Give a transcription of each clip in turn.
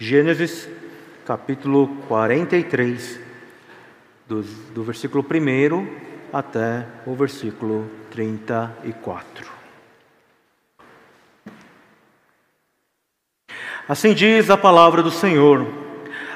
Gênesis capítulo 43, do, do versículo 1 até o versículo 34. Assim diz a palavra do Senhor: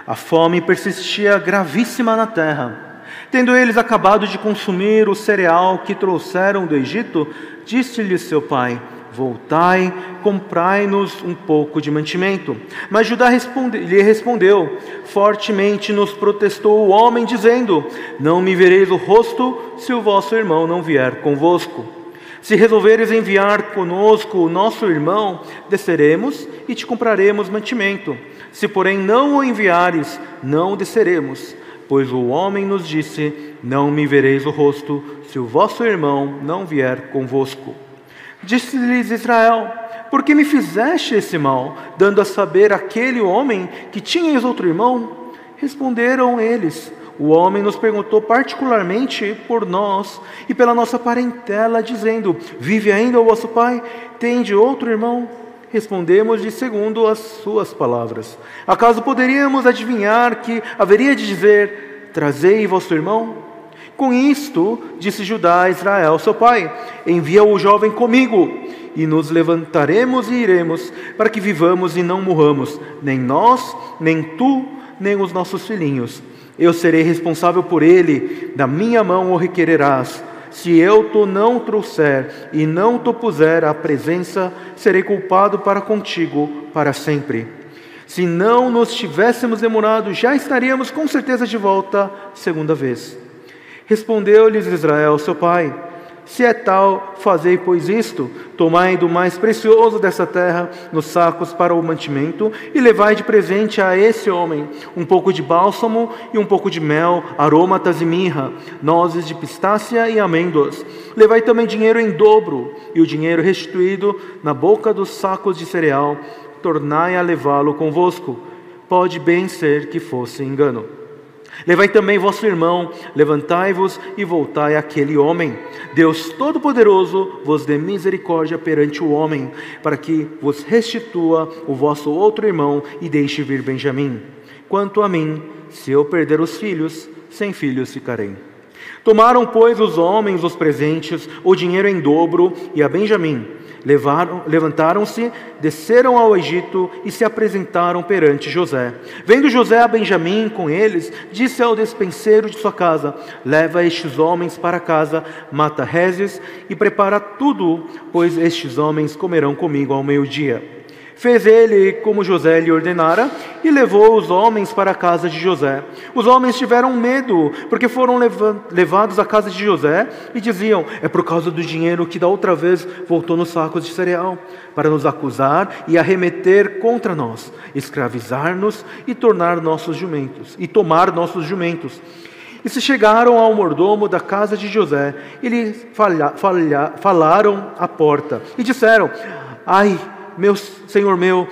a fome persistia gravíssima na terra. Tendo eles acabado de consumir o cereal que trouxeram do Egito, disse-lhe seu pai: Voltai, comprai-nos um pouco de mantimento. Mas Judá responde, lhe respondeu: Fortemente nos protestou o homem, dizendo: Não me vereis o rosto se o vosso irmão não vier convosco. Se resolveres enviar conosco o nosso irmão, desceremos e te compraremos mantimento. Se, porém, não o enviares, não desceremos. Pois o homem nos disse: Não me vereis o rosto se o vosso irmão não vier convosco. Disse-lhes Israel: Por que me fizeste esse mal, dando a saber aquele homem que tinhas outro irmão? Responderam eles: O homem nos perguntou particularmente por nós e pela nossa parentela, dizendo: Vive ainda o vosso pai? Tende outro irmão? Respondemos de segundo as suas palavras. Acaso poderíamos adivinhar que haveria de dizer: Trazei vosso irmão? Com isto, disse Judá a Israel, seu pai: Envia o jovem comigo, e nos levantaremos e iremos, para que vivamos e não morramos, nem nós, nem tu, nem os nossos filhinhos. Eu serei responsável por ele, da minha mão o requererás. Se eu te não trouxer e não te puser à presença, serei culpado para contigo para sempre. Se não nos tivéssemos demorado, já estaríamos com certeza de volta segunda vez. Respondeu-lhes Israel, seu pai: Se é tal, fazei, pois, isto: tomai do mais precioso dessa terra nos sacos para o mantimento, e levai de presente a esse homem um pouco de bálsamo e um pouco de mel, aromatas e mirra, nozes de pistácia e amêndoas. Levai também dinheiro em dobro, e o dinheiro restituído na boca dos sacos de cereal, tornai a levá-lo convosco. Pode bem ser que fosse engano. Levai também vosso irmão, levantai-vos e voltai àquele homem. Deus Todo-Poderoso vos dê misericórdia perante o homem, para que vos restitua o vosso outro irmão e deixe vir Benjamim. Quanto a mim, se eu perder os filhos, sem filhos ficarei. Tomaram, pois, os homens os presentes, o dinheiro em dobro, e a Benjamim levantaram-se, desceram ao Egito e se apresentaram perante José. Vendo José a Benjamim com eles, disse ao despenseiro de sua casa: Leva estes homens para casa, mata Rezes e prepara tudo, pois estes homens comerão comigo ao meio-dia. Fez ele como José lhe ordenara e levou os homens para a casa de José. Os homens tiveram medo, porque foram levados à casa de José e diziam: É por causa do dinheiro que da outra vez voltou nos sacos de cereal, para nos acusar e arremeter contra nós, escravizar-nos e tornar nossos jumentos, e tomar nossos jumentos. E se chegaram ao mordomo da casa de José, e lhe falha, falha, falaram à porta, e disseram: Ai, meu senhor meu,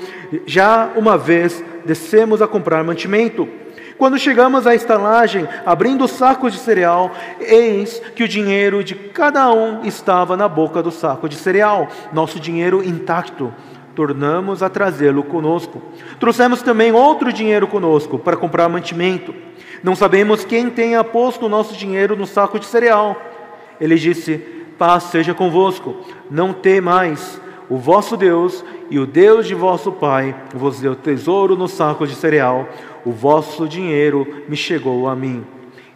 já uma vez descemos a comprar mantimento. Quando chegamos à estalagem, abrindo os sacos de cereal, eis que o dinheiro de cada um estava na boca do saco de cereal, nosso dinheiro intacto. Tornamos a trazê-lo conosco. Trouxemos também outro dinheiro conosco para comprar mantimento. Não sabemos quem tenha posto o nosso dinheiro no saco de cereal. Ele disse: Paz seja convosco, não temais o vosso Deus e o Deus de vosso Pai vos deu tesouro no saco de cereal, o vosso dinheiro me chegou a mim.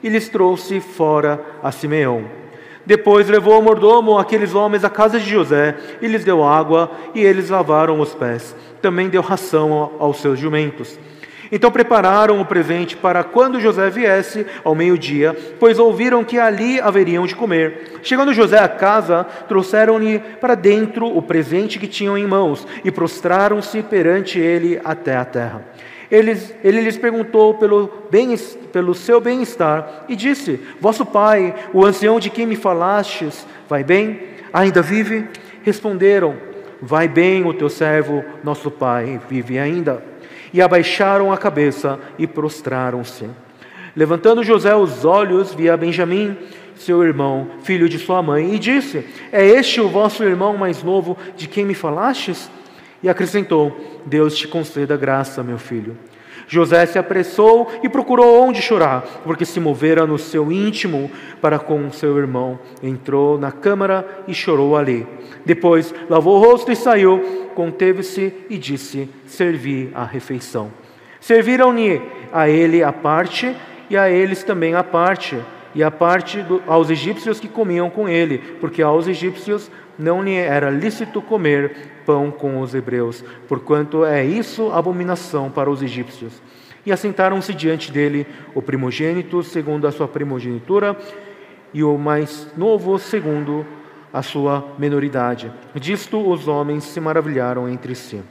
E lhes trouxe fora a Simeão. Depois levou o mordomo aqueles homens à casa de José e lhes deu água, e eles lavaram os pés. Também deu ração aos seus jumentos. Então prepararam o presente para quando José viesse ao meio-dia, pois ouviram que ali haveriam de comer. Chegando José à casa, trouxeram-lhe para dentro o presente que tinham em mãos e prostraram-se perante ele até a terra. Eles, ele lhes perguntou pelo, bem, pelo seu bem-estar e disse: Vosso pai, o ancião de quem me falastes, vai bem? Ainda vive? Responderam: Vai bem o teu servo, nosso pai, vive ainda e abaixaram a cabeça e prostraram-se. Levantando José os olhos, via Benjamim, seu irmão, filho de sua mãe, e disse: É este o vosso irmão mais novo de quem me falastes? E acrescentou: Deus te conceda graça, meu filho. José se apressou e procurou onde chorar, porque se movera no seu íntimo para com seu irmão. Entrou na câmara e chorou ali. Depois lavou o rosto e saiu, conteve-se e disse: Servi a refeição. Serviram-lhe a ele a parte e a eles também a parte, e a parte do, aos egípcios que comiam com ele, porque aos egípcios não lhe era lícito comer pão com os hebreus, porquanto é isso abominação para os egípcios. E assentaram-se diante dele o primogênito, segundo a sua primogenitura, e o mais novo, segundo a sua menoridade. Disto os homens se maravilharam entre si.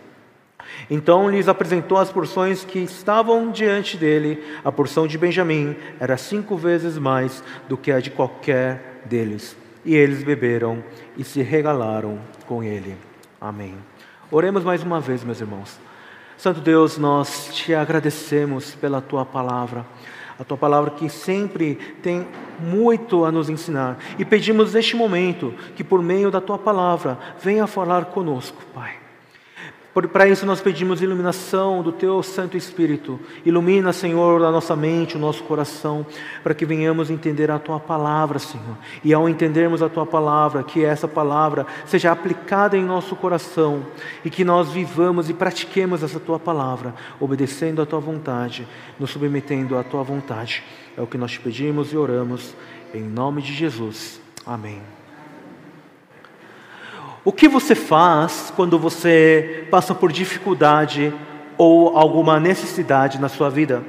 Então lhes apresentou as porções que estavam diante dele. A porção de Benjamim era cinco vezes mais do que a de qualquer deles. E eles beberam e se regalaram com ele. Amém. Oremos mais uma vez, meus irmãos. Santo Deus, nós te agradecemos pela tua palavra, a tua palavra que sempre tem muito a nos ensinar. E pedimos neste momento que, por meio da tua palavra, venha falar conosco, Pai. Para isso nós pedimos iluminação do Teu Santo Espírito. Ilumina, Senhor, a nossa mente, o nosso coração, para que venhamos entender a Tua palavra, Senhor. E ao entendermos a Tua palavra, que essa palavra seja aplicada em nosso coração e que nós vivamos e pratiquemos essa Tua palavra, obedecendo a Tua vontade, nos submetendo à Tua vontade. É o que nós te pedimos e oramos, em nome de Jesus. Amém. O que você faz quando você passa por dificuldade ou alguma necessidade na sua vida?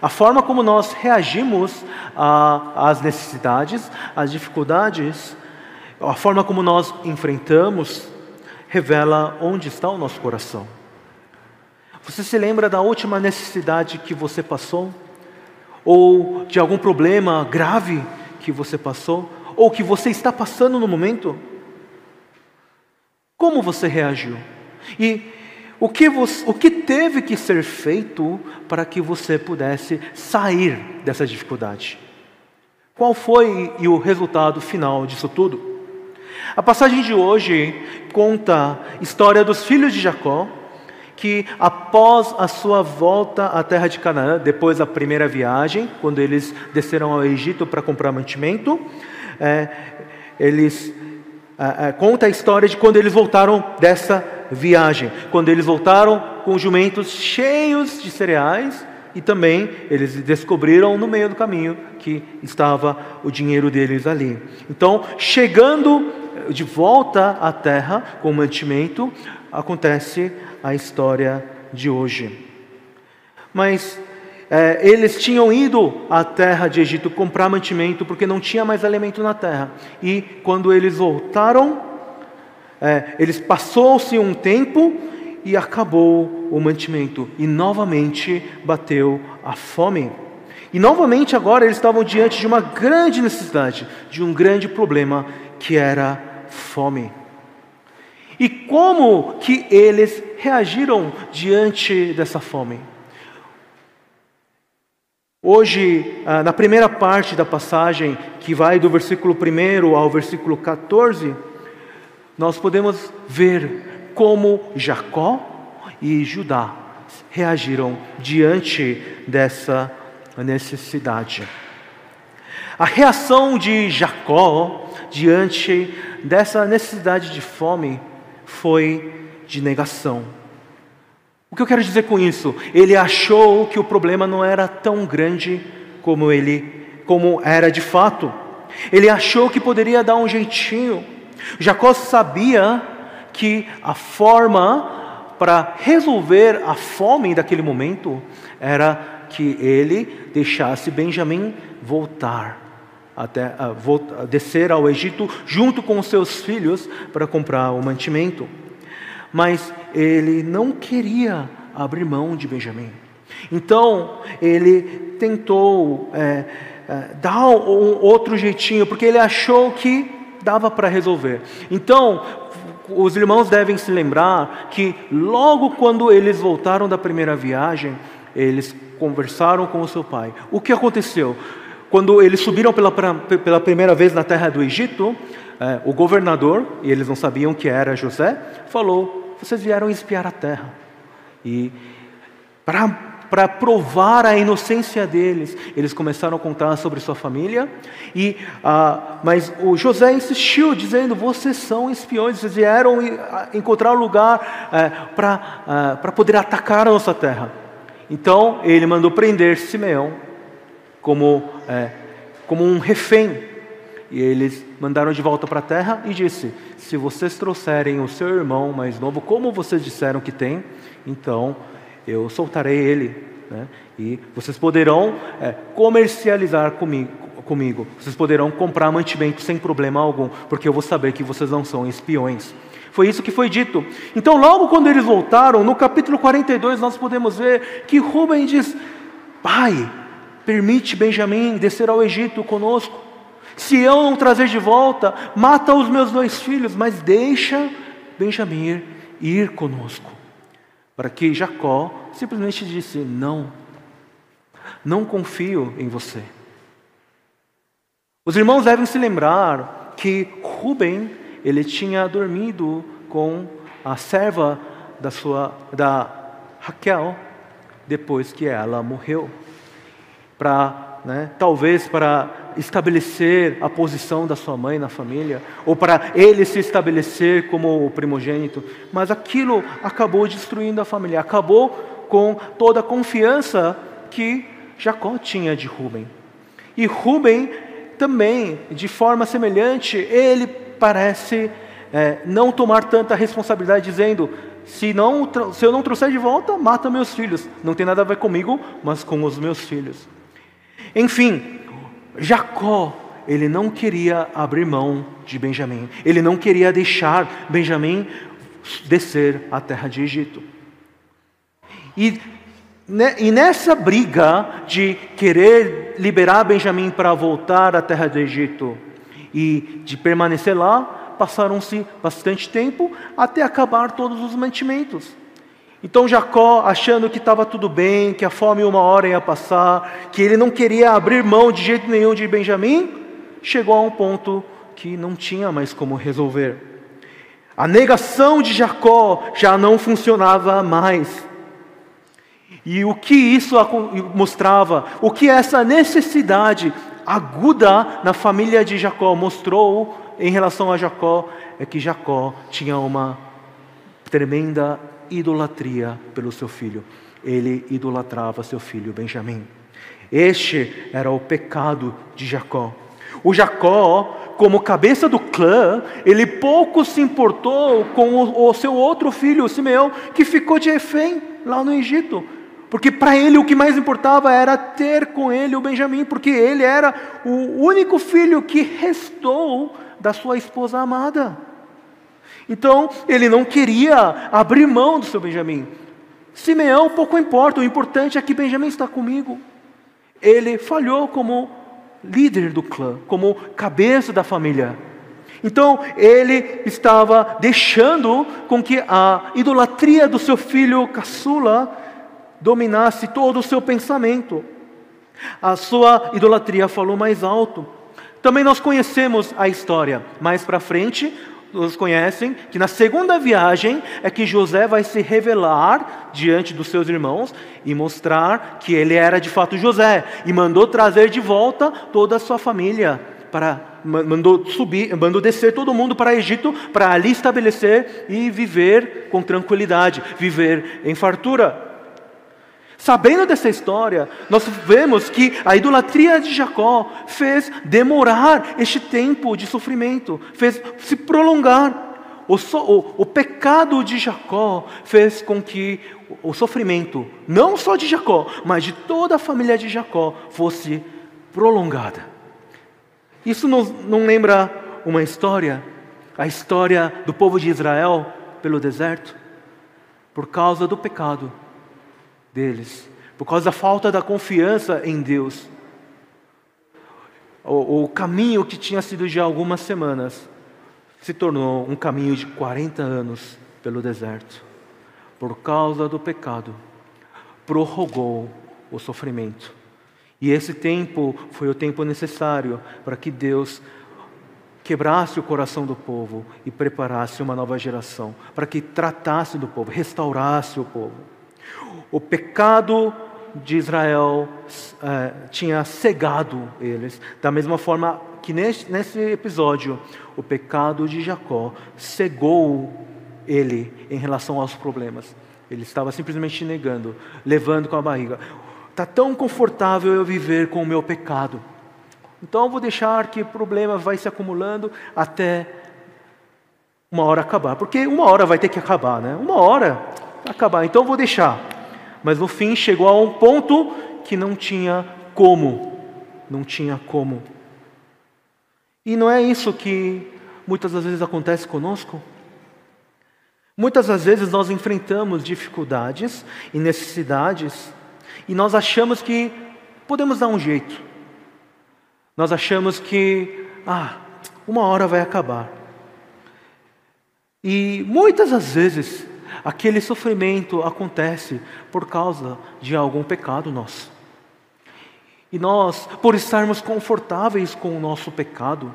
A forma como nós reagimos às necessidades, às dificuldades, a forma como nós enfrentamos, revela onde está o nosso coração. Você se lembra da última necessidade que você passou? Ou de algum problema grave que você passou? Ou que você está passando no momento? Como você reagiu? E o que, você, o que teve que ser feito para que você pudesse sair dessa dificuldade? Qual foi o resultado final disso tudo? A passagem de hoje conta a história dos filhos de Jacó, que após a sua volta à terra de Canaã, depois da primeira viagem, quando eles desceram ao Egito para comprar mantimento, é, eles ah, ah, conta a história de quando eles voltaram dessa viagem. Quando eles voltaram com jumentos cheios de cereais e também eles descobriram no meio do caminho que estava o dinheiro deles ali. Então, chegando de volta à terra com mantimento, acontece a história de hoje. Mas é, eles tinham ido à terra de Egito comprar mantimento porque não tinha mais alimento na terra. E quando eles voltaram, é, eles passou-se um tempo e acabou o mantimento e novamente bateu a fome. E novamente agora eles estavam diante de uma grande necessidade, de um grande problema que era fome. E como que eles reagiram diante dessa fome? Hoje, ah, na primeira parte da passagem, que vai do versículo 1 ao versículo 14, nós podemos ver como Jacó e Judá reagiram diante dessa necessidade. A reação de Jacó diante dessa necessidade de fome foi de negação. O que eu quero dizer com isso? Ele achou que o problema não era tão grande como ele como era de fato. Ele achou que poderia dar um jeitinho. Jacó sabia que a forma para resolver a fome daquele momento era que ele deixasse Benjamim voltar até uh, descer ao Egito junto com os seus filhos para comprar o mantimento mas ele não queria abrir mão de Benjamim. Então ele tentou é, é, dar um outro jeitinho, porque ele achou que dava para resolver. Então, os irmãos devem se lembrar que logo quando eles voltaram da primeira viagem, eles conversaram com o seu pai. O que aconteceu? Quando eles subiram pela, pela primeira vez na terra do Egito, é, o governador, e eles não sabiam que era José, falou vocês vieram espiar a terra. E para provar a inocência deles, eles começaram a contar sobre sua família. E, ah, mas o José insistiu, dizendo: Vocês são espiões, vocês vieram encontrar um lugar é, para ah, poder atacar a nossa terra. Então ele mandou prender Simeão como, é, como um refém. E eles mandaram de volta para a terra e disse: Se vocês trouxerem o seu irmão mais novo, como vocês disseram que tem, então eu soltarei ele. Né? E vocês poderão é, comercializar comigo, comigo, vocês poderão comprar mantimento sem problema algum, porque eu vou saber que vocês não são espiões. Foi isso que foi dito. Então, logo quando eles voltaram, no capítulo 42, nós podemos ver que Rubem diz: Pai, permite Benjamim descer ao Egito conosco. Se eu não trazer de volta, mata os meus dois filhos, mas deixa Benjamim ir conosco. Para que Jacó simplesmente disse: Não, não confio em você. Os irmãos devem se lembrar que Rubem ele tinha dormido com a serva da sua da Raquel depois que ela morreu, para né, talvez para estabelecer a posição da sua mãe na família, ou para ele se estabelecer como o primogênito, mas aquilo acabou destruindo a família, acabou com toda a confiança que Jacó tinha de Rubem. E Rubem também, de forma semelhante, ele parece é, não tomar tanta responsabilidade, dizendo: se, não, se eu não trouxer de volta, mata meus filhos. Não tem nada a ver comigo, mas com os meus filhos. Enfim, Jacó, ele não queria abrir mão de Benjamim. Ele não queria deixar Benjamim descer à terra de Egito. E, e nessa briga de querer liberar Benjamim para voltar à terra do Egito, e de permanecer lá, passaram-se bastante tempo até acabar todos os mantimentos. Então Jacó, achando que estava tudo bem, que a fome uma hora ia passar, que ele não queria abrir mão de jeito nenhum de Benjamim, chegou a um ponto que não tinha mais como resolver. A negação de Jacó já não funcionava mais. E o que isso mostrava? O que essa necessidade aguda na família de Jacó mostrou em relação a Jacó é que Jacó tinha uma tremenda idolatria pelo seu filho. Ele idolatrava seu filho Benjamim. Este era o pecado de Jacó. O Jacó, como cabeça do clã, ele pouco se importou com o, seu outro filho, Simeão, que ficou de refém lá no Egito. Porque para ele o que mais importava era ter com ele o Benjamim, porque ele era o único filho que restou da sua esposa amada. Então ele não queria abrir mão do seu Benjamim. Simeão pouco importa, o importante é que Benjamim está comigo. Ele falhou como líder do clã, como cabeça da família. Então ele estava deixando com que a idolatria do seu filho caçula dominasse todo o seu pensamento. A sua idolatria falou mais alto. Também nós conhecemos a história. Mais para frente, nós conhecem que na segunda viagem é que José vai se revelar diante dos seus irmãos e mostrar que ele era de fato José e mandou trazer de volta toda a sua família para mandou subir, mandou descer todo mundo para Egito para ali estabelecer e viver com tranquilidade, viver em fartura. Sabendo dessa história, nós vemos que a idolatria de Jacó fez demorar este tempo de sofrimento, fez se prolongar. O, so, o, o pecado de Jacó fez com que o sofrimento, não só de Jacó, mas de toda a família de Jacó, fosse prolongada. Isso não, não lembra uma história? A história do povo de Israel pelo deserto? Por causa do pecado deles, por causa da falta da confiança em Deus. O, o caminho que tinha sido de algumas semanas se tornou um caminho de 40 anos pelo deserto. Por causa do pecado, prorrogou o sofrimento. E esse tempo foi o tempo necessário para que Deus quebrasse o coração do povo e preparasse uma nova geração, para que tratasse do povo, restaurasse o povo. O pecado de Israel é, tinha cegado eles, da mesma forma que nesse, nesse episódio, o pecado de Jacó cegou ele em relação aos problemas. Ele estava simplesmente negando, levando com a barriga. Está tão confortável eu viver com o meu pecado. Então vou deixar que o problema vai se acumulando até uma hora acabar. Porque uma hora vai ter que acabar, né? Uma hora acabar. Então vou deixar. Mas no fim chegou a um ponto que não tinha como. Não tinha como. E não é isso que muitas das vezes acontece conosco? Muitas das vezes nós enfrentamos dificuldades e necessidades e nós achamos que podemos dar um jeito. Nós achamos que, ah, uma hora vai acabar. E muitas das vezes aquele sofrimento acontece por causa de algum pecado nosso. E nós, por estarmos confortáveis com o nosso pecado,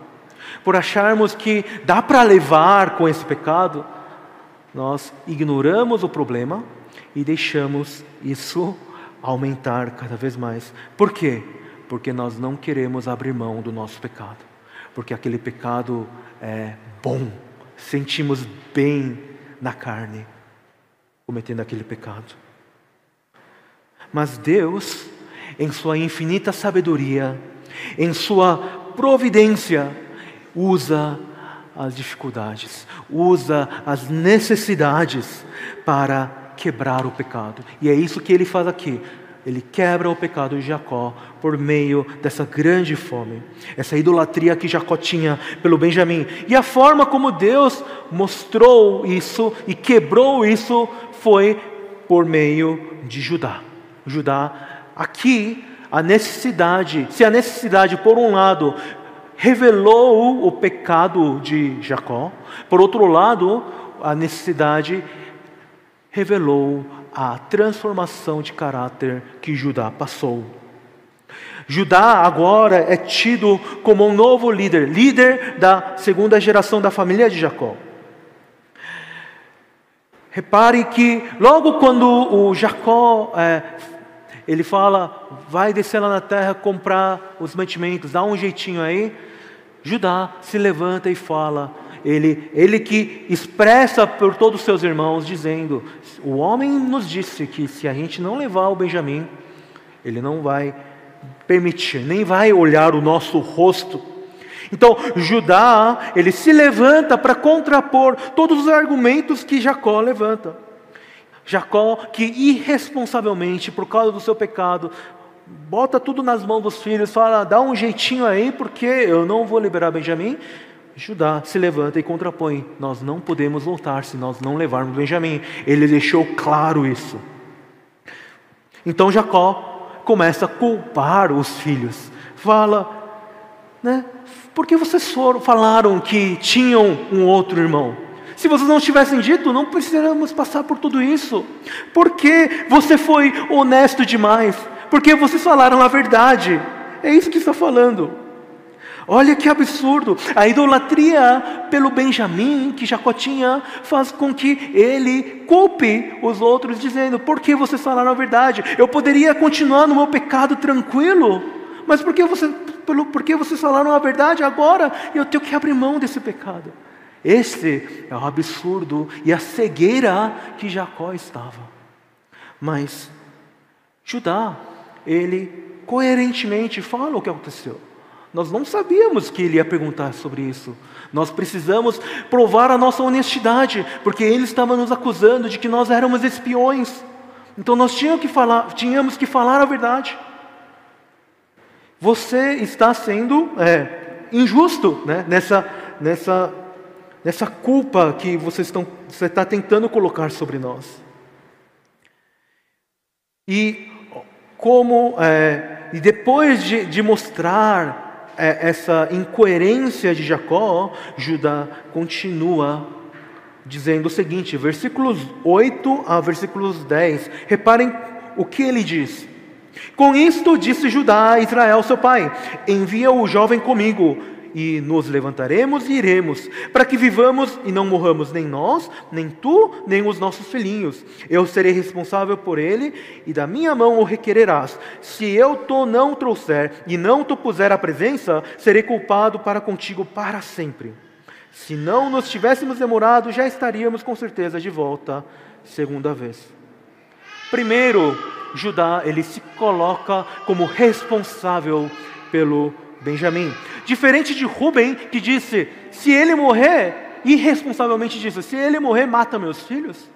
por acharmos que dá para levar com esse pecado, nós ignoramos o problema e deixamos isso aumentar cada vez mais. Por quê? Porque nós não queremos abrir mão do nosso pecado. Porque aquele pecado é bom, sentimos bem na carne cometendo aquele pecado. Mas Deus, em Sua infinita sabedoria, em Sua providência, usa as dificuldades, usa as necessidades para quebrar o pecado. E é isso que ele faz aqui. Ele quebra o pecado de Jacó por meio dessa grande fome, essa idolatria que Jacó tinha pelo Benjamim. E a forma como Deus mostrou isso e quebrou isso foi por meio de Judá. Judá, aqui, a necessidade, se a necessidade, por um lado, revelou o pecado de Jacó, por outro lado, a necessidade revelou a transformação de caráter que Judá passou. Judá agora é tido como um novo líder, líder da segunda geração da família de Jacó. Repare que logo quando o Jacó é, ele fala, vai descer lá na terra comprar os mantimentos, dá um jeitinho aí. Judá se levanta e fala, ele, ele que expressa por todos os seus irmãos, dizendo: O homem nos disse que se a gente não levar o Benjamim, ele não vai permitir, nem vai olhar o nosso rosto. Então, Judá, ele se levanta para contrapor todos os argumentos que Jacó levanta. Jacó, que irresponsavelmente, por causa do seu pecado, bota tudo nas mãos dos filhos, fala, dá um jeitinho aí, porque eu não vou liberar Benjamim. Judá se levanta e contrapõe: Nós não podemos voltar se nós não levarmos Benjamim. Ele deixou claro isso. Então Jacó começa a culpar os filhos. Fala, né? Por que vocês foram, falaram que tinham um outro irmão? Se vocês não tivessem dito, não precisamos passar por tudo isso. Por que você foi honesto demais? Porque vocês falaram a verdade. É isso que está falando. Olha que absurdo! A idolatria pelo Benjamim, que Jacó tinha, faz com que ele culpe os outros, dizendo: Por que vocês falaram a verdade? Eu poderia continuar no meu pecado tranquilo, mas por que, você, pelo, por que vocês falaram a verdade agora? Eu tenho que abrir mão desse pecado. Esse é o absurdo e a cegueira que Jacó estava. Mas Judá, ele coerentemente fala o que aconteceu. Nós não sabíamos que ele ia perguntar sobre isso. Nós precisamos provar a nossa honestidade, porque ele estava nos acusando de que nós éramos espiões. Então nós tínhamos que falar, tínhamos que falar a verdade. Você está sendo é, injusto né? nessa, nessa, nessa culpa que você está tentando colocar sobre nós. E como é, e depois de, de mostrar é, essa incoerência de Jacó, Judá continua dizendo o seguinte, versículos 8 a versículos 10. Reparem o que ele diz. Com isto disse Judá a Israel, seu pai: Envia o jovem comigo, e nos levantaremos e iremos, para que vivamos e não morramos nem nós, nem tu, nem os nossos filhinhos. Eu serei responsável por ele, e da minha mão o requererás. Se eu to não trouxer e não te puser à presença, serei culpado para contigo para sempre. Se não nos tivéssemos demorado, já estaríamos com certeza de volta segunda vez. Primeiro, Judá, ele se coloca como responsável pelo Benjamim. Diferente de Rubem, que disse: se ele morrer, irresponsavelmente disse: se ele morrer, mata meus filhos.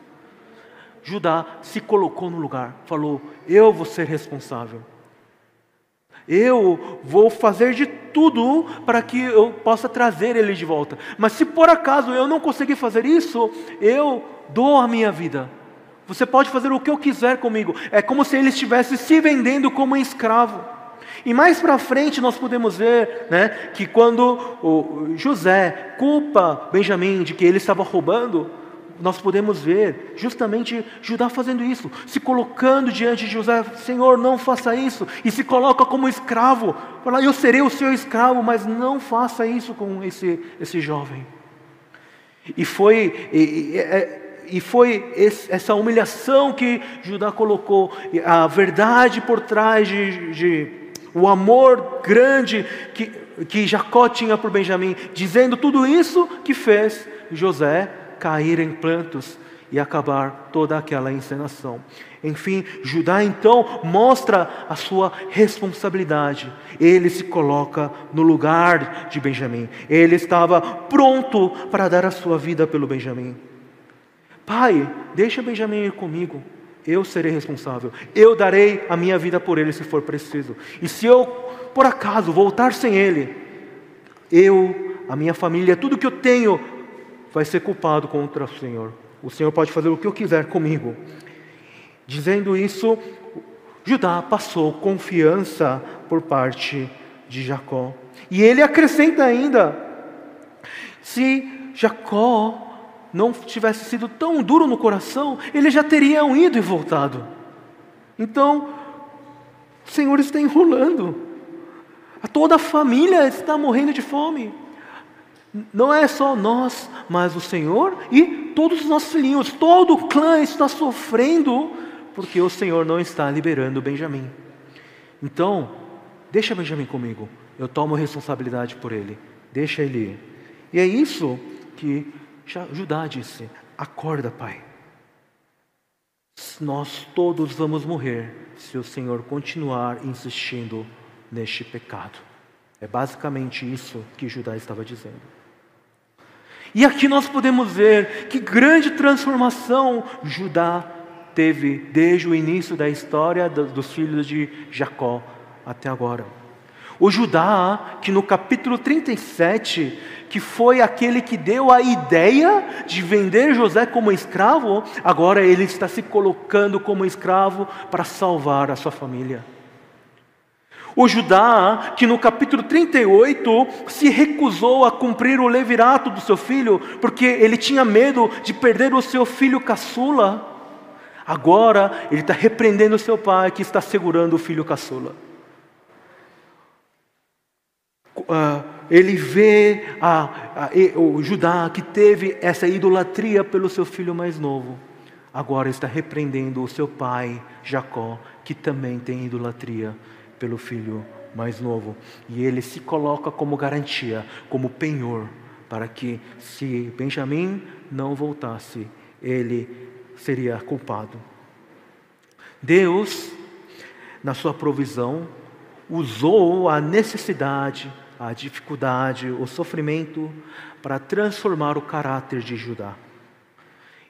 Judá se colocou no lugar, falou: eu vou ser responsável. Eu vou fazer de tudo para que eu possa trazer ele de volta. Mas se por acaso eu não conseguir fazer isso, eu dou a minha vida. Você pode fazer o que eu quiser comigo. É como se ele estivesse se vendendo como um escravo. E mais para frente nós podemos ver né, que quando José culpa Benjamim de que ele estava roubando, nós podemos ver justamente Judá fazendo isso, se colocando diante de José, Senhor, não faça isso, e se coloca como escravo, fala, eu serei o seu escravo, mas não faça isso com esse, esse jovem. E foi, e, e, é, e foi essa humilhação que Judá colocou, a verdade por trás de, de o amor grande que, que Jacó tinha por Benjamim, dizendo tudo isso que fez José cair em plantos e acabar toda aquela encenação. Enfim, Judá então mostra a sua responsabilidade. Ele se coloca no lugar de Benjamim. Ele estava pronto para dar a sua vida pelo Benjamim. Pai, deixa Benjamim ir comigo. Eu serei responsável. Eu darei a minha vida por ele se for preciso. E se eu, por acaso, voltar sem ele, eu, a minha família, tudo que eu tenho, vai ser culpado contra o Senhor. O Senhor pode fazer o que eu quiser comigo. Dizendo isso, Judá passou confiança por parte de Jacó. E ele acrescenta ainda: se Jacó não tivesse sido tão duro no coração, ele já teria ido e voltado. Então, o Senhor está enrolando. Toda a família está morrendo de fome. Não é só nós, mas o Senhor e todos os nossos filhinhos, todo o clã está sofrendo porque o Senhor não está liberando Benjamim. Então, deixa Benjamim comigo. Eu tomo responsabilidade por ele. Deixa ele ir. E é isso que Judá disse: Acorda, pai. Nós todos vamos morrer se o Senhor continuar insistindo neste pecado. É basicamente isso que Judá estava dizendo. E aqui nós podemos ver que grande transformação Judá teve desde o início da história dos filhos de Jacó até agora. O Judá, que no capítulo 37 que foi aquele que deu a ideia de vender José como escravo, agora ele está se colocando como escravo para salvar a sua família. O Judá, que no capítulo 38 se recusou a cumprir o levirato do seu filho, porque ele tinha medo de perder o seu filho caçula, agora ele está repreendendo seu pai que está segurando o filho caçula. Uh, ele vê a, a, o Judá que teve essa idolatria pelo seu filho mais novo, agora está repreendendo o seu pai Jacó, que também tem idolatria pelo filho mais novo. E ele se coloca como garantia, como penhor, para que se Benjamim não voltasse, ele seria culpado. Deus, na sua provisão, usou a necessidade a dificuldade, o sofrimento, para transformar o caráter de Judá.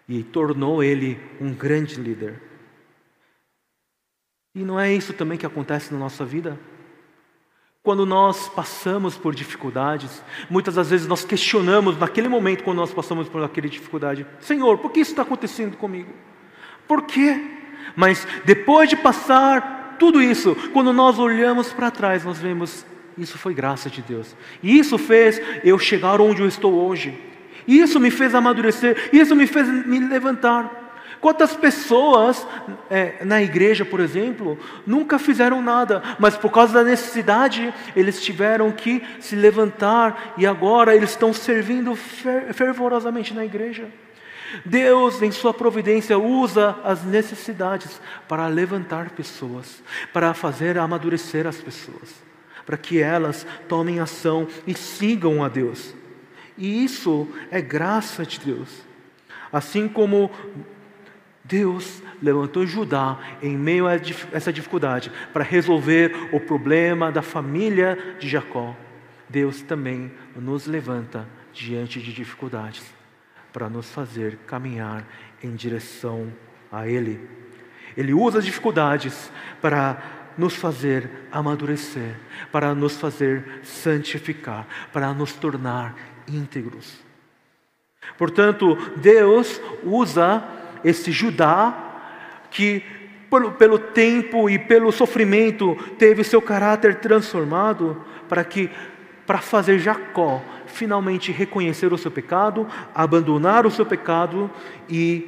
E tornou ele um grande líder. E não é isso também que acontece na nossa vida? Quando nós passamos por dificuldades, muitas das vezes nós questionamos naquele momento, quando nós passamos por aquela dificuldade: Senhor, por que isso está acontecendo comigo? Por quê? Mas depois de passar tudo isso, quando nós olhamos para trás, nós vemos isso foi graça de Deus. Isso fez eu chegar onde eu estou hoje. Isso me fez amadurecer. Isso me fez me levantar. Quantas pessoas é, na igreja, por exemplo, nunca fizeram nada, mas por causa da necessidade, eles tiveram que se levantar e agora eles estão servindo fervorosamente na igreja. Deus, em Sua providência, usa as necessidades para levantar pessoas, para fazer amadurecer as pessoas, para que elas tomem ação e sigam a Deus. E isso é graça de Deus. Assim como Deus levantou Judá em meio a essa dificuldade para resolver o problema da família de Jacó. Deus também nos levanta diante de dificuldades para nos fazer caminhar em direção a Ele. Ele usa as dificuldades para nos fazer amadurecer, para nos fazer santificar, para nos tornar íntegros. Portanto, Deus usa esse Judá, que pelo, pelo tempo e pelo sofrimento teve seu caráter transformado, para que para fazer Jacó finalmente reconhecer o seu pecado, abandonar o seu pecado e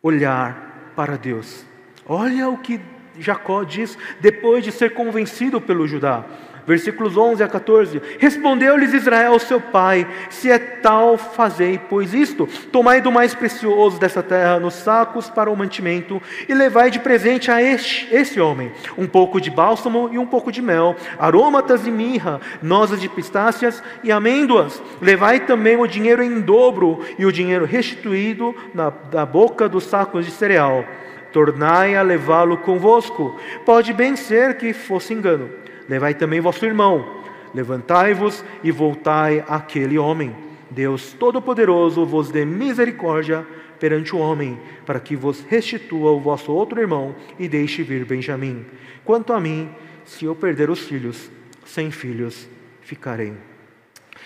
olhar para Deus. Olha o que Jacó diz depois de ser convencido pelo Judá. Versículos 11 a 14: Respondeu-lhes Israel, seu pai: Se é tal, fazei, pois isto: tomai do mais precioso dessa terra nos sacos para o mantimento, e levai de presente a este, homem. Um pouco de bálsamo e um pouco de mel, aromatas e mirra, nozes de pistácias e amêndoas. Levai também o dinheiro em dobro e o dinheiro restituído na, da boca dos sacos de cereal tornai a levá-lo convosco. Pode bem ser que fosse engano. Levai também vosso irmão. Levantai-vos e voltai àquele homem. Deus Todo-Poderoso vos dê misericórdia perante o homem, para que vos restitua o vosso outro irmão e deixe vir Benjamim. Quanto a mim, se eu perder os filhos, sem filhos ficarei.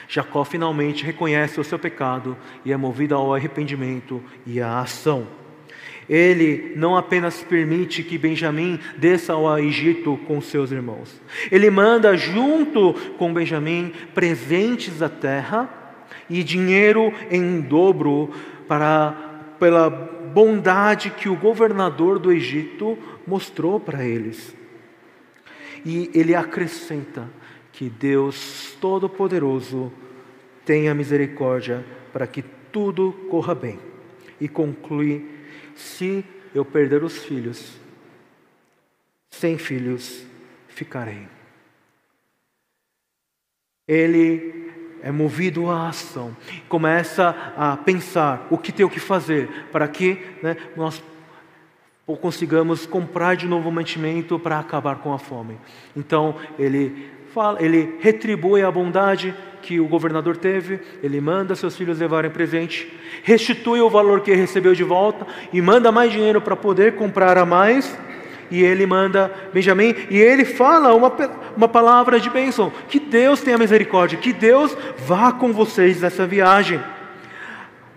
Jacó finalmente reconhece o seu pecado e é movido ao arrependimento e à ação ele não apenas permite que Benjamim desça ao Egito com seus irmãos, ele manda junto com Benjamim presentes da terra e dinheiro em dobro para pela bondade que o governador do Egito mostrou para eles. E ele acrescenta que Deus Todo-Poderoso tenha misericórdia para que tudo corra bem. E conclui se eu perder os filhos, sem filhos ficarei. Ele é movido à ação, começa a pensar o que tem que fazer para que né, nós consigamos comprar de novo mantimento para acabar com a fome. Então ele fala, ele retribui a bondade que o governador teve, ele manda seus filhos levarem presente, restitui o valor que recebeu de volta e manda mais dinheiro para poder comprar a mais. E ele manda Benjamim, e ele fala uma, uma palavra de bênção: que Deus tenha misericórdia, que Deus vá com vocês nessa viagem.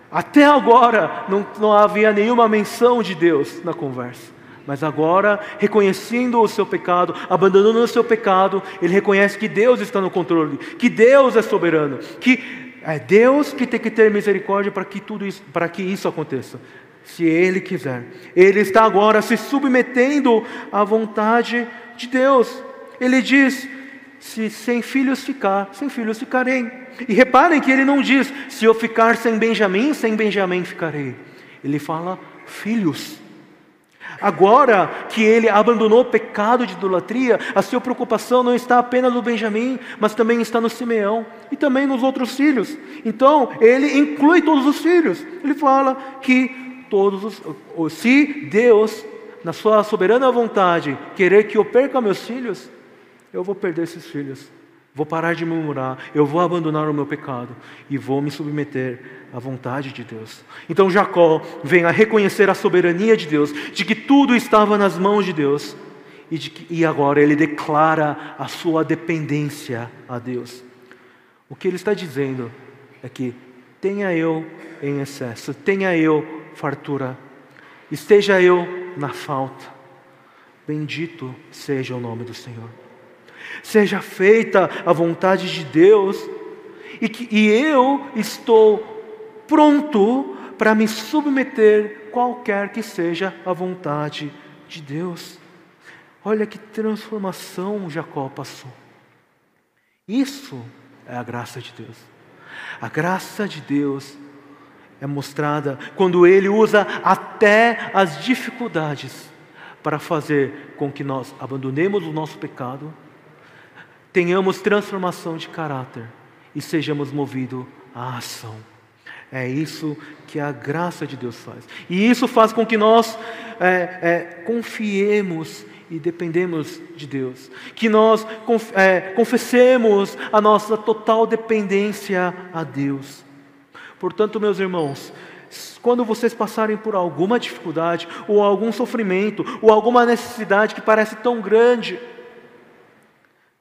Até agora não, não havia nenhuma menção de Deus na conversa. Mas agora, reconhecendo o seu pecado, abandonando o seu pecado, ele reconhece que Deus está no controle, que Deus é soberano, que é Deus que tem que ter misericórdia para que tudo isso, para que isso aconteça. Se ele quiser. Ele está agora se submetendo à vontade de Deus. Ele diz: se sem filhos ficar, sem filhos ficarei. E reparem que ele não diz: se eu ficar sem Benjamim, sem Benjamim ficarei. Ele fala: filhos. Agora que ele abandonou o pecado de idolatria, a sua preocupação não está apenas no Benjamim, mas também está no Simeão e também nos outros filhos. Então, ele inclui todos os filhos. Ele fala que todos os, se Deus, na sua soberana vontade, querer que eu perca meus filhos, eu vou perder esses filhos. Vou parar de murmurar, eu vou abandonar o meu pecado e vou me submeter à vontade de Deus. Então Jacó vem a reconhecer a soberania de Deus, de que tudo estava nas mãos de Deus e, de que, e agora ele declara a sua dependência a Deus. O que ele está dizendo é que tenha eu em excesso, tenha eu fartura, esteja eu na falta, bendito seja o nome do Senhor seja feita a vontade de Deus, e, que, e eu estou pronto para me submeter qualquer que seja a vontade de Deus. Olha que transformação Jacó passou. Isso é a graça de Deus. A graça de Deus é mostrada quando Ele usa até as dificuldades para fazer com que nós abandonemos o nosso pecado, tenhamos transformação de caráter e sejamos movidos à ação. É isso que a graça de Deus faz. E isso faz com que nós é, é, confiemos e dependemos de Deus. Que nós é, confessemos a nossa total dependência a Deus. Portanto, meus irmãos, quando vocês passarem por alguma dificuldade, ou algum sofrimento, ou alguma necessidade que parece tão grande,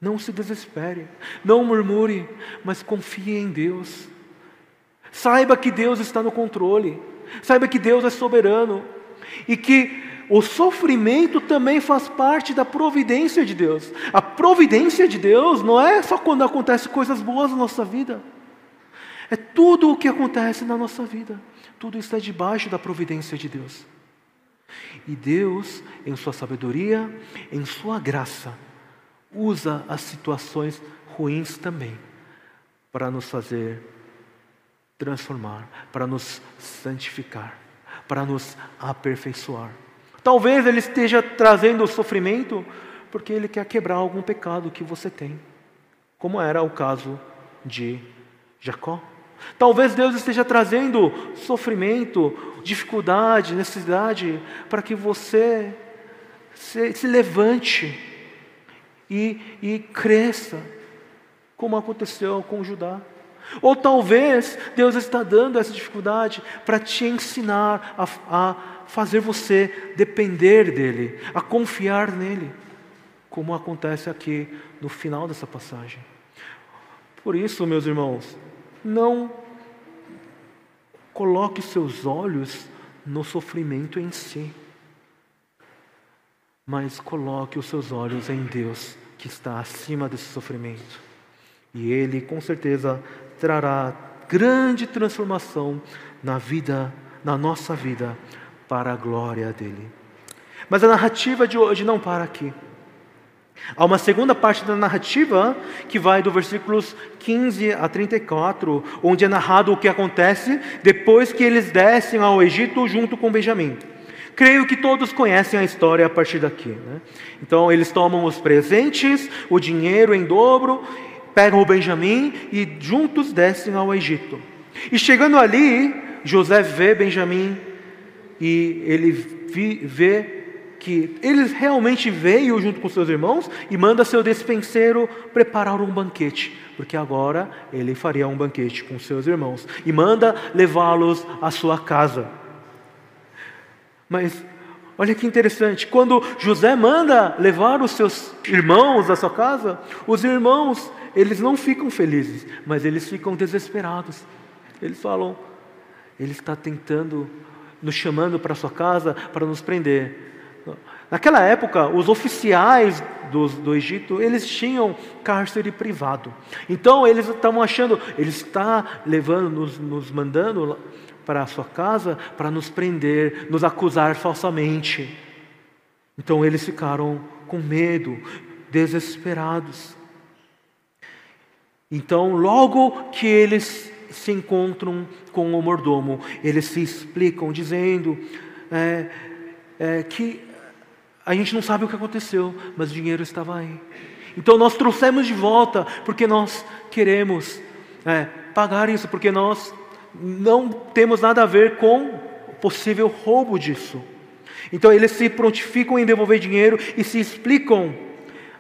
não se desespere, não murmure, mas confie em Deus. Saiba que Deus está no controle, saiba que Deus é soberano e que o sofrimento também faz parte da providência de Deus. A providência de Deus não é só quando acontecem coisas boas na nossa vida. É tudo o que acontece na nossa vida. Tudo está debaixo da providência de Deus. E Deus, em sua sabedoria, em sua graça, usa as situações ruins também para nos fazer transformar, para nos santificar, para nos aperfeiçoar. Talvez Ele esteja trazendo sofrimento porque Ele quer quebrar algum pecado que você tem, como era o caso de Jacó. Talvez Deus esteja trazendo sofrimento, dificuldade, necessidade, para que você se, se levante e, e cresça, como aconteceu com Judá. Ou talvez Deus está dando essa dificuldade para te ensinar a, a fazer você depender dEle, a confiar nele, como acontece aqui no final dessa passagem. Por isso, meus irmãos, não coloque seus olhos no sofrimento em si, mas coloque os seus olhos em Deus, que está acima desse sofrimento. E Ele, com certeza, trará grande transformação na vida, na nossa vida, para a glória dele. Mas a narrativa de hoje não para aqui. Há uma segunda parte da narrativa que vai do versículos 15 a 34, onde é narrado o que acontece depois que eles descem ao Egito junto com Benjamim. Creio que todos conhecem a história a partir daqui. Né? Então eles tomam os presentes, o dinheiro em dobro, pegam o Benjamim e juntos descem ao Egito. E chegando ali, José vê Benjamim e ele vê que ele realmente veio junto com seus irmãos e manda seu despenseiro preparar um banquete, porque agora ele faria um banquete com seus irmãos e manda levá-los à sua casa. Mas olha que interessante, quando José manda levar os seus irmãos à sua casa, os irmãos, eles não ficam felizes, mas eles ficam desesperados. Eles falam, ele está tentando nos chamando para sua casa para nos prender. Naquela época, os oficiais do, do Egito, eles tinham cárcere privado. Então, eles estavam achando, ele está levando, nos, nos mandando para a sua casa para nos prender, nos acusar falsamente. Então, eles ficaram com medo, desesperados. Então, logo que eles se encontram com o mordomo, eles se explicam, dizendo é, é, que a gente não sabe o que aconteceu, mas o dinheiro estava aí. Então nós trouxemos de volta, porque nós queremos é, pagar isso, porque nós não temos nada a ver com o possível roubo disso. Então eles se prontificam em devolver dinheiro e se explicam,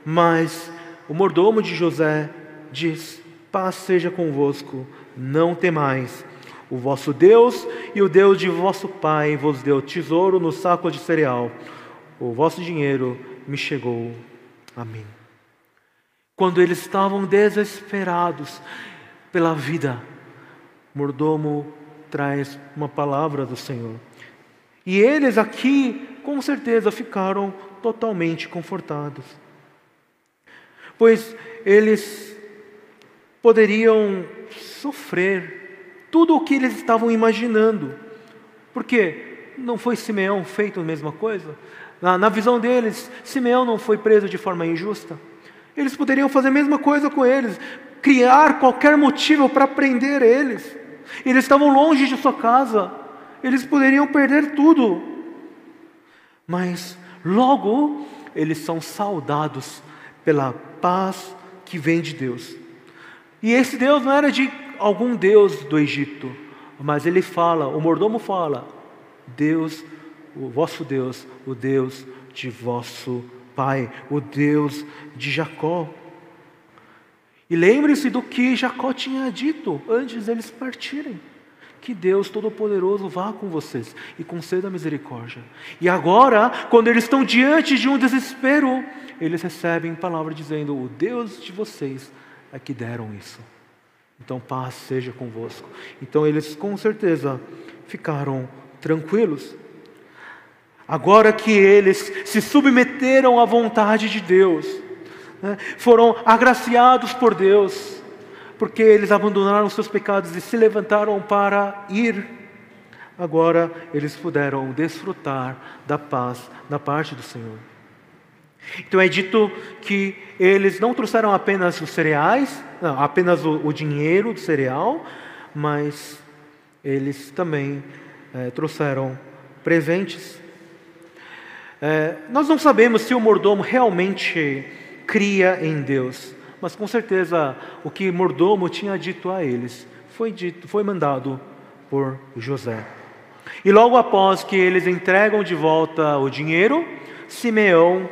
mas o mordomo de José diz: Paz seja convosco, não temais. O vosso Deus e o Deus de vosso pai vos deu tesouro no saco de cereal o vosso dinheiro me chegou a mim. Quando eles estavam desesperados pela vida, mordomo traz uma palavra do Senhor. E eles aqui, com certeza, ficaram totalmente confortados. Pois eles poderiam sofrer tudo o que eles estavam imaginando Porque não foi Simeão feito a mesma coisa? Na, na visão deles, Simeão não foi preso de forma injusta. Eles poderiam fazer a mesma coisa com eles, criar qualquer motivo para prender eles. Eles estavam longe de sua casa, eles poderiam perder tudo. Mas logo eles são saudados pela paz que vem de Deus. E esse Deus não era de algum Deus do Egito, mas ele fala, o mordomo fala, Deus, o vosso Deus, o Deus de vosso pai, o Deus de Jacó. E lembre-se do que Jacó tinha dito antes deles partirem. Que Deus Todo-Poderoso vá com vocês e conceda misericórdia. E agora, quando eles estão diante de um desespero, eles recebem palavra dizendo: O Deus de vocês é que deram isso. Então, paz seja convosco. Então, eles com certeza ficaram tranquilos. Agora que eles se submeteram à vontade de Deus, né, foram agraciados por Deus, porque eles abandonaram seus pecados e se levantaram para ir. Agora eles puderam desfrutar da paz da parte do Senhor. Então é dito que eles não trouxeram apenas os cereais, não, apenas o, o dinheiro do cereal, mas eles também é, trouxeram presentes é, nós não sabemos se o mordomo realmente cria em Deus, mas com certeza o que o mordomo tinha dito a eles foi, dito, foi mandado por José. E logo após que eles entregam de volta o dinheiro, Simeão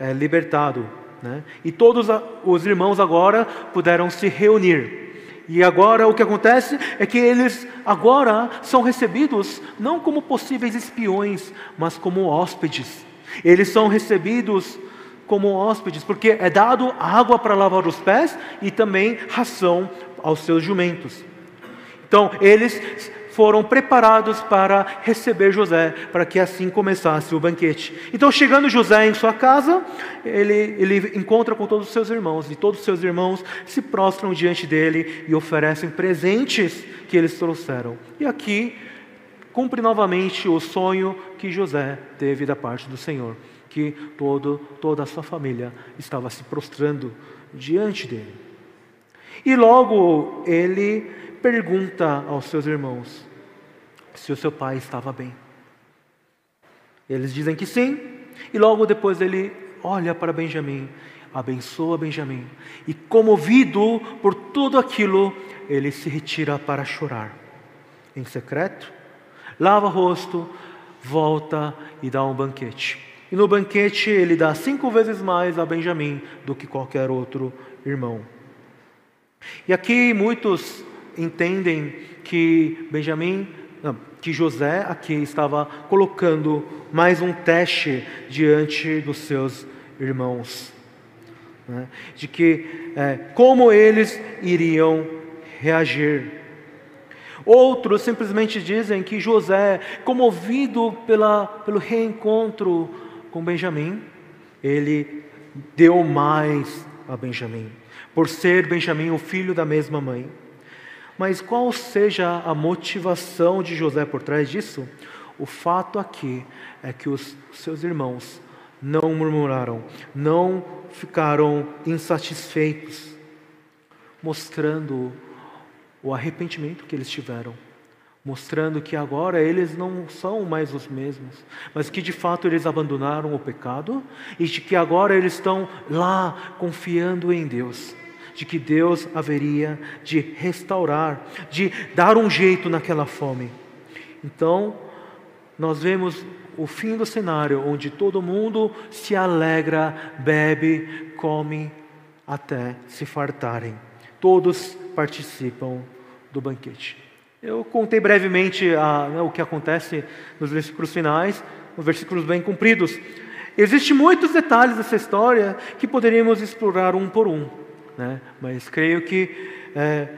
é libertado. Né? E todos os irmãos agora puderam se reunir. E agora o que acontece é que eles agora são recebidos não como possíveis espiões, mas como hóspedes. Eles são recebidos como hóspedes, porque é dado água para lavar os pés e também ração aos seus jumentos. Então, eles foram preparados para receber José, para que assim começasse o banquete. Então, chegando José em sua casa, ele, ele encontra com todos os seus irmãos, e todos os seus irmãos se prostram diante dele e oferecem presentes que eles trouxeram. E aqui cumpre novamente o sonho que José teve da parte do Senhor, que todo, toda a sua família estava se prostrando diante dele. E logo ele pergunta aos seus irmãos se o seu pai estava bem. Eles dizem que sim, e logo depois ele olha para Benjamim, abençoa Benjamim, e comovido por tudo aquilo, ele se retira para chorar. Em secreto, lava o rosto, volta e dá um banquete. E no banquete ele dá cinco vezes mais a Benjamim do que qualquer outro irmão. E aqui muitos entendem que Benjamim, que José aqui estava colocando mais um teste diante dos seus irmãos, né? de que é, como eles iriam reagir. Outros simplesmente dizem que José, comovido pela, pelo reencontro com Benjamim, ele deu mais a Benjamim, por ser Benjamim o filho da mesma mãe. Mas qual seja a motivação de José por trás disso? O fato aqui é que os seus irmãos não murmuraram, não ficaram insatisfeitos, mostrando o arrependimento que eles tiveram, mostrando que agora eles não são mais os mesmos, mas que de fato eles abandonaram o pecado e de que agora eles estão lá confiando em Deus, de que Deus haveria de restaurar, de dar um jeito naquela fome. Então, nós vemos o fim do cenário onde todo mundo se alegra, bebe, come até se fartarem. Todos participam do banquete. Eu contei brevemente a, né, o que acontece nos versículos finais, nos versículos bem cumpridos. Existem muitos detalhes dessa história que poderíamos explorar um por um, né? mas creio que é,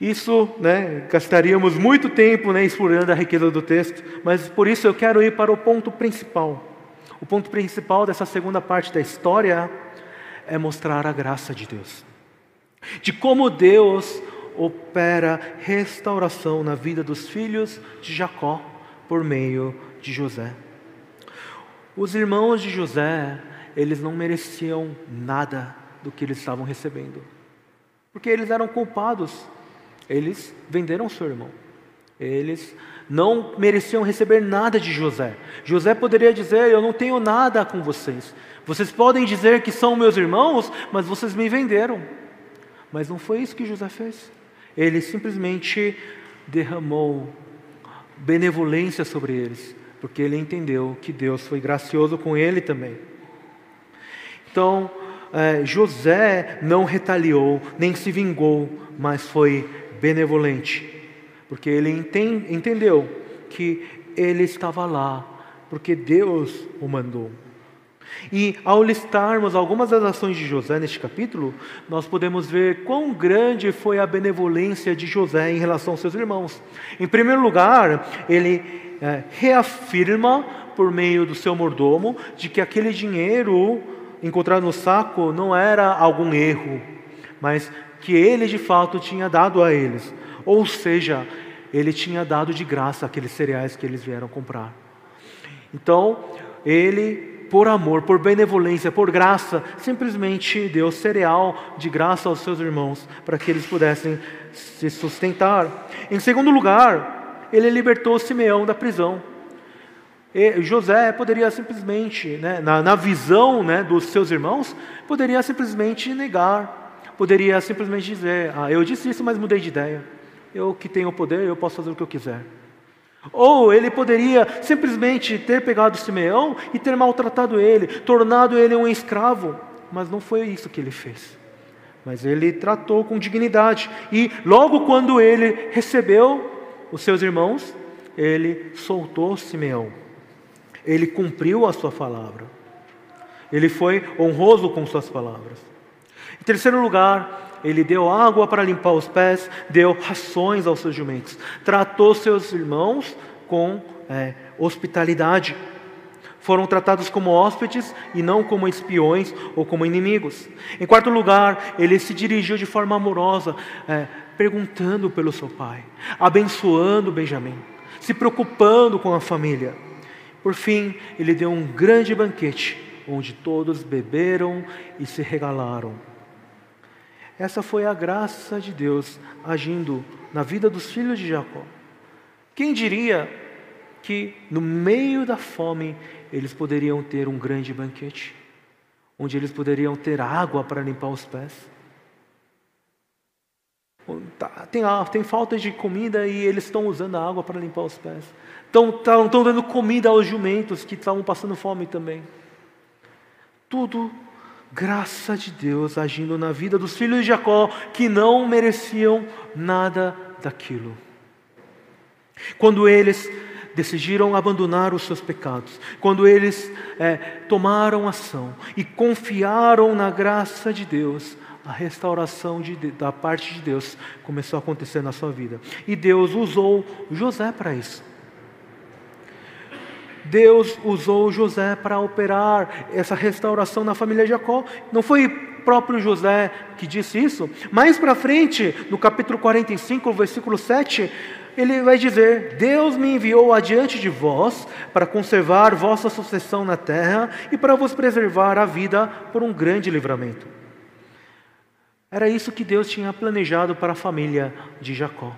isso né, gastaríamos muito tempo né, explorando a riqueza do texto, mas por isso eu quero ir para o ponto principal. O ponto principal dessa segunda parte da história é mostrar a graça de Deus de como Deus opera restauração na vida dos filhos de Jacó, por meio de José. Os irmãos de José, eles não mereciam nada do que eles estavam recebendo, porque eles eram culpados, eles venderam seu irmão, eles não mereciam receber nada de José. José poderia dizer: Eu não tenho nada com vocês. Vocês podem dizer que são meus irmãos, mas vocês me venderam. Mas não foi isso que José fez. Ele simplesmente derramou benevolência sobre eles, porque ele entendeu que Deus foi gracioso com ele também. Então, é, José não retaliou, nem se vingou, mas foi benevolente, porque ele entendeu que ele estava lá, porque Deus o mandou. E ao listarmos algumas das ações de José neste capítulo, nós podemos ver quão grande foi a benevolência de José em relação aos seus irmãos. Em primeiro lugar, ele é, reafirma, por meio do seu mordomo, de que aquele dinheiro encontrado no saco não era algum erro, mas que ele de fato tinha dado a eles. Ou seja, ele tinha dado de graça aqueles cereais que eles vieram comprar. Então, ele por amor, por benevolência, por graça, simplesmente deu cereal de graça aos seus irmãos, para que eles pudessem se sustentar. Em segundo lugar, ele libertou Simeão da prisão. E José poderia simplesmente, né, na, na, visão né, dos seus irmãos, poderia simplesmente negar, poderia simplesmente dizer: ah, Eu disse isso, mas mudei de ideia. Eu que tenho o poder, eu posso fazer o que eu quiser. Ou ele poderia simplesmente ter pegado Simeão e ter maltratado ele, tornado ele um escravo, mas não foi isso que ele fez. Mas ele tratou com dignidade e logo quando ele recebeu os seus irmãos, ele soltou Simeão. Ele cumpriu a sua palavra. Ele foi honroso com suas palavras. Em terceiro lugar, ele deu água para limpar os pés, deu rações aos seus jumentos, tratou seus irmãos com é, hospitalidade. Foram tratados como hóspedes e não como espiões ou como inimigos. Em quarto lugar, ele se dirigiu de forma amorosa, é, perguntando pelo seu pai, abençoando Benjamim, se preocupando com a família. Por fim, ele deu um grande banquete, onde todos beberam e se regalaram. Essa foi a graça de Deus agindo na vida dos filhos de Jacó. Quem diria que no meio da fome eles poderiam ter um grande banquete, onde eles poderiam ter água para limpar os pés? Tá, tem, tem falta de comida e eles estão usando a água para limpar os pés. Estão, estão dando comida aos jumentos que estavam passando fome também. Tudo graça de Deus agindo na vida dos filhos de Jacó que não mereciam nada daquilo. Quando eles decidiram abandonar os seus pecados, quando eles é, tomaram ação e confiaram na graça de Deus, a restauração de, da parte de Deus começou a acontecer na sua vida. E Deus usou José para isso. Deus usou José para operar essa restauração na família de Jacó. Não foi próprio José que disse isso. Mais para frente, no capítulo 45, versículo 7, ele vai dizer: Deus me enviou adiante de vós para conservar vossa sucessão na terra e para vos preservar a vida por um grande livramento. Era isso que Deus tinha planejado para a família de Jacó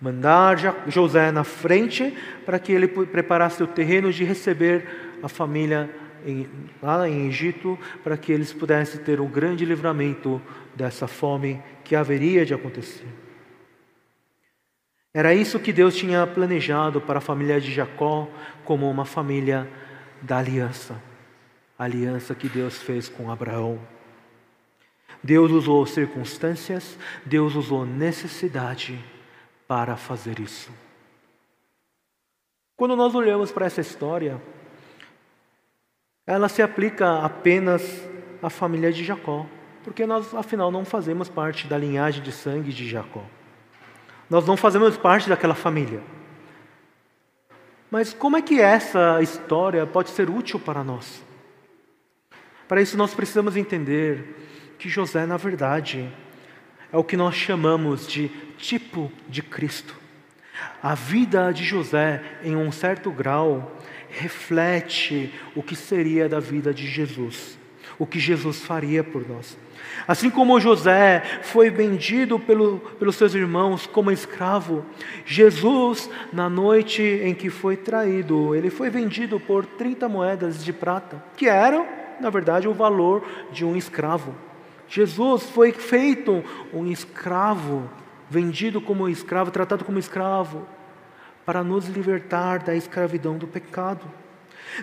mandar José na frente para que ele preparasse o terreno de receber a família em, lá em Egito, para que eles pudessem ter um grande livramento dessa fome que haveria de acontecer. Era isso que Deus tinha planejado para a família de Jacó, como uma família da aliança, a aliança que Deus fez com Abraão. Deus usou circunstâncias, Deus usou necessidade para fazer isso. Quando nós olhamos para essa história, ela se aplica apenas à família de Jacó, porque nós, afinal, não fazemos parte da linhagem de sangue de Jacó. Nós não fazemos parte daquela família. Mas como é que essa história pode ser útil para nós? Para isso, nós precisamos entender que José, na verdade, é o que nós chamamos de tipo de Cristo. A vida de José, em um certo grau, reflete o que seria da vida de Jesus, o que Jesus faria por nós. Assim como José foi vendido pelo, pelos seus irmãos como escravo, Jesus, na noite em que foi traído, ele foi vendido por 30 moedas de prata, que eram, na verdade, o valor de um escravo. Jesus foi feito um escravo, vendido como escravo, tratado como escravo, para nos libertar da escravidão do pecado.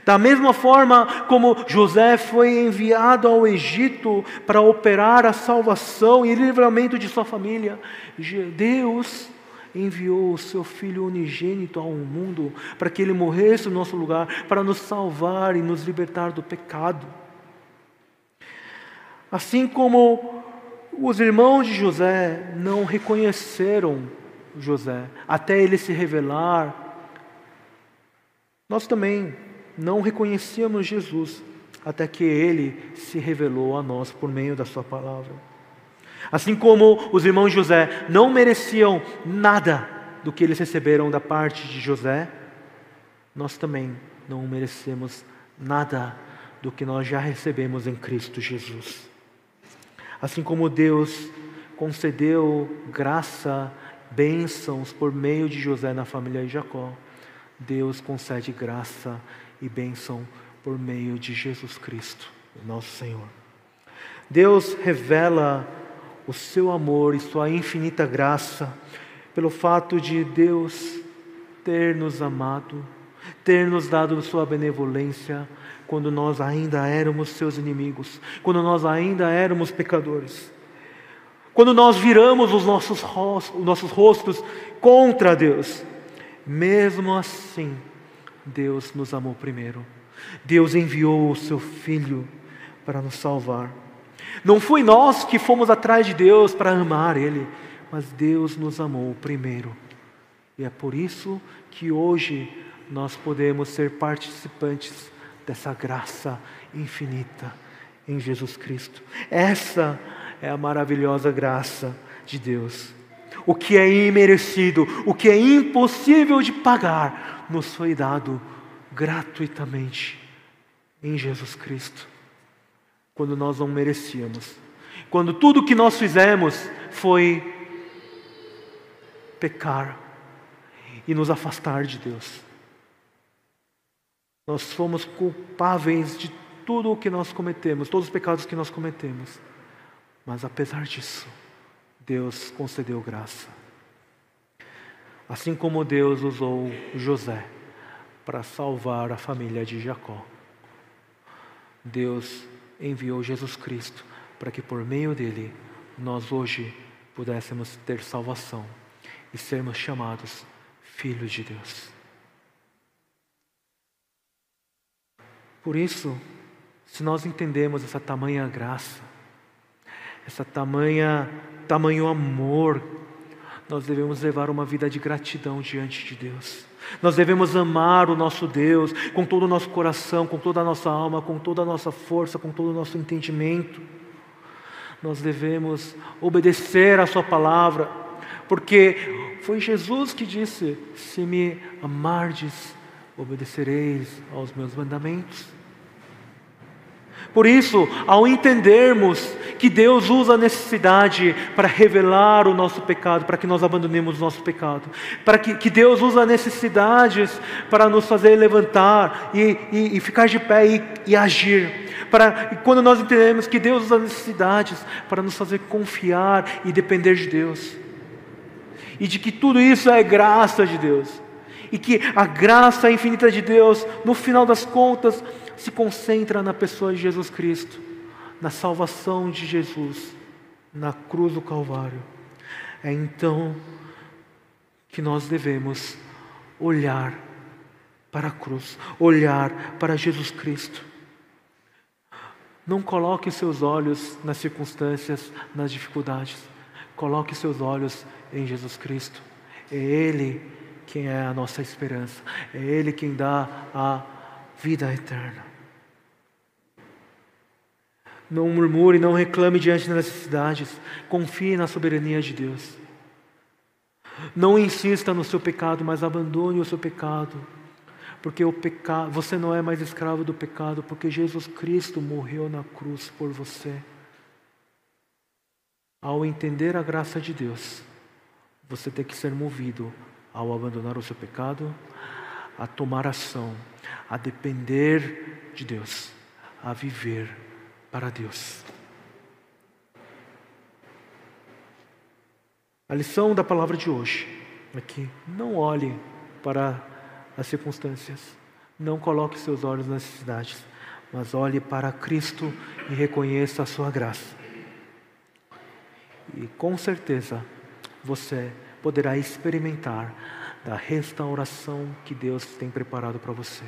Da mesma forma como José foi enviado ao Egito para operar a salvação e livramento de sua família, Deus enviou o seu Filho unigênito ao mundo para que ele morresse no nosso lugar, para nos salvar e nos libertar do pecado. Assim como os irmãos de José não reconheceram José até ele se revelar, nós também não reconhecíamos Jesus até que ele se revelou a nós por meio da sua palavra. Assim como os irmãos de José não mereciam nada do que eles receberam da parte de José, nós também não merecemos nada do que nós já recebemos em Cristo Jesus. Assim como Deus concedeu graça, bênçãos por meio de José na família de Jacó, Deus concede graça e bênção por meio de Jesus Cristo, nosso Senhor. Deus revela o seu amor e sua infinita graça pelo fato de Deus ter nos amado, ter nos dado sua benevolência quando nós ainda éramos seus inimigos, quando nós ainda éramos pecadores. Quando nós viramos os nossos, rostos, os nossos rostos contra Deus, mesmo assim, Deus nos amou primeiro. Deus enviou o seu Filho para nos salvar. Não foi nós que fomos atrás de Deus para amar Ele, mas Deus nos amou primeiro. E é por isso que hoje nós podemos ser participantes dessa graça infinita em Jesus Cristo. Essa é a maravilhosa graça de Deus. O que é imerecido, o que é impossível de pagar, nos foi dado gratuitamente em Jesus Cristo, quando nós não merecíamos, quando tudo que nós fizemos foi pecar e nos afastar de Deus. Nós fomos culpáveis de tudo o que nós cometemos, todos os pecados que nós cometemos. Mas apesar disso, Deus concedeu graça. Assim como Deus usou José para salvar a família de Jacó, Deus enviou Jesus Cristo para que por meio dele nós hoje pudéssemos ter salvação e sermos chamados filhos de Deus. Por isso, se nós entendemos essa tamanha graça, essa tamanha tamanho amor, nós devemos levar uma vida de gratidão diante de Deus. Nós devemos amar o nosso Deus com todo o nosso coração, com toda a nossa alma, com toda a nossa força, com todo o nosso entendimento. Nós devemos obedecer a Sua palavra, porque foi Jesus que disse: Se me amardes, obedecereis aos meus mandamentos. Por isso, ao entendermos que Deus usa a necessidade para revelar o nosso pecado, para que nós abandonemos o nosso pecado, para que, que Deus usa necessidades para nos fazer levantar e, e, e ficar de pé e, e agir. Para, e quando nós entendemos que Deus usa necessidades para nos fazer confiar e depender de Deus, e de que tudo isso é graça de Deus, e que a graça infinita de Deus, no final das contas, se concentra na pessoa de Jesus Cristo, na salvação de Jesus, na cruz do Calvário. É então que nós devemos olhar para a cruz, olhar para Jesus Cristo. Não coloque seus olhos nas circunstâncias, nas dificuldades. Coloque seus olhos em Jesus Cristo. É Ele quem é a nossa esperança. É Ele quem dá a vida eterna. Não murmure, não reclame diante das necessidades. Confie na soberania de Deus. Não insista no seu pecado, mas abandone o seu pecado. Porque o pecado, você não é mais escravo do pecado, porque Jesus Cristo morreu na cruz por você. Ao entender a graça de Deus, você tem que ser movido ao abandonar o seu pecado, a tomar ação, a depender de Deus, a viver para Deus. A lição da palavra de hoje aqui, não olhe para as circunstâncias, não coloque seus olhos nas necessidades, mas olhe para Cristo e reconheça a sua graça. E com certeza você poderá experimentar da restauração que Deus tem preparado para você,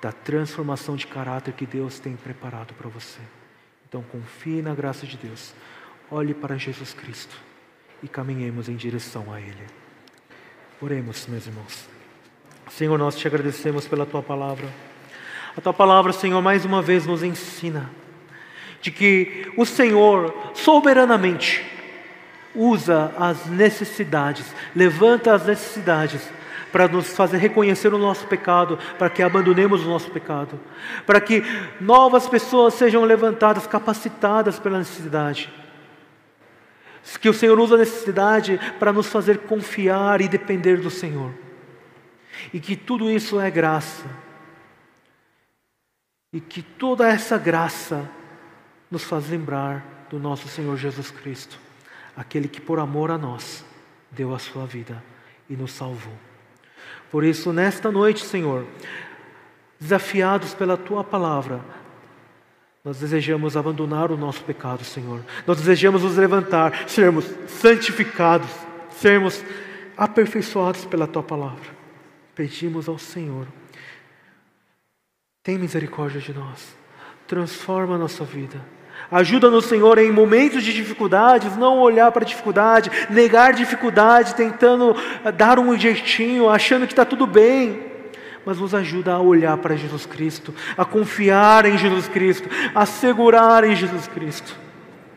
da transformação de caráter que Deus tem preparado para você. Então confie na graça de Deus, olhe para Jesus Cristo e caminhemos em direção a Ele. Oremos, meus irmãos. Senhor, nós te agradecemos pela tua palavra. A tua palavra, Senhor, mais uma vez nos ensina de que o Senhor soberanamente usa as necessidades, levanta as necessidades para nos fazer reconhecer o nosso pecado, para que abandonemos o nosso pecado, para que novas pessoas sejam levantadas, capacitadas pela necessidade que o Senhor usa a necessidade para nos fazer confiar e depender do Senhor. E que tudo isso é graça. E que toda essa graça nos faz lembrar do nosso Senhor Jesus Cristo, aquele que por amor a nós deu a sua vida e nos salvou. Por isso, nesta noite, Senhor, desafiados pela tua palavra, nós desejamos abandonar o nosso pecado, Senhor. Nós desejamos nos levantar, sermos santificados, sermos aperfeiçoados pela tua palavra. Pedimos ao Senhor, tem misericórdia de nós, transforma a nossa vida. Ajuda-nos, Senhor, em momentos de dificuldades, não olhar para a dificuldade, negar dificuldade, tentando dar um jeitinho, achando que está tudo bem mas nos ajuda a olhar para Jesus Cristo, a confiar em Jesus Cristo, a segurar em Jesus Cristo.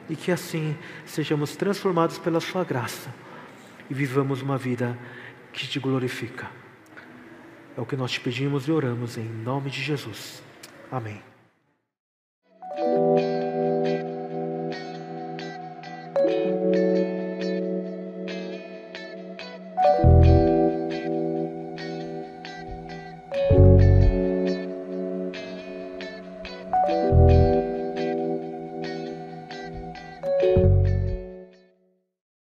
E que assim sejamos transformados pela Sua graça e vivamos uma vida que te glorifica. É o que nós te pedimos e oramos em nome de Jesus. Amém.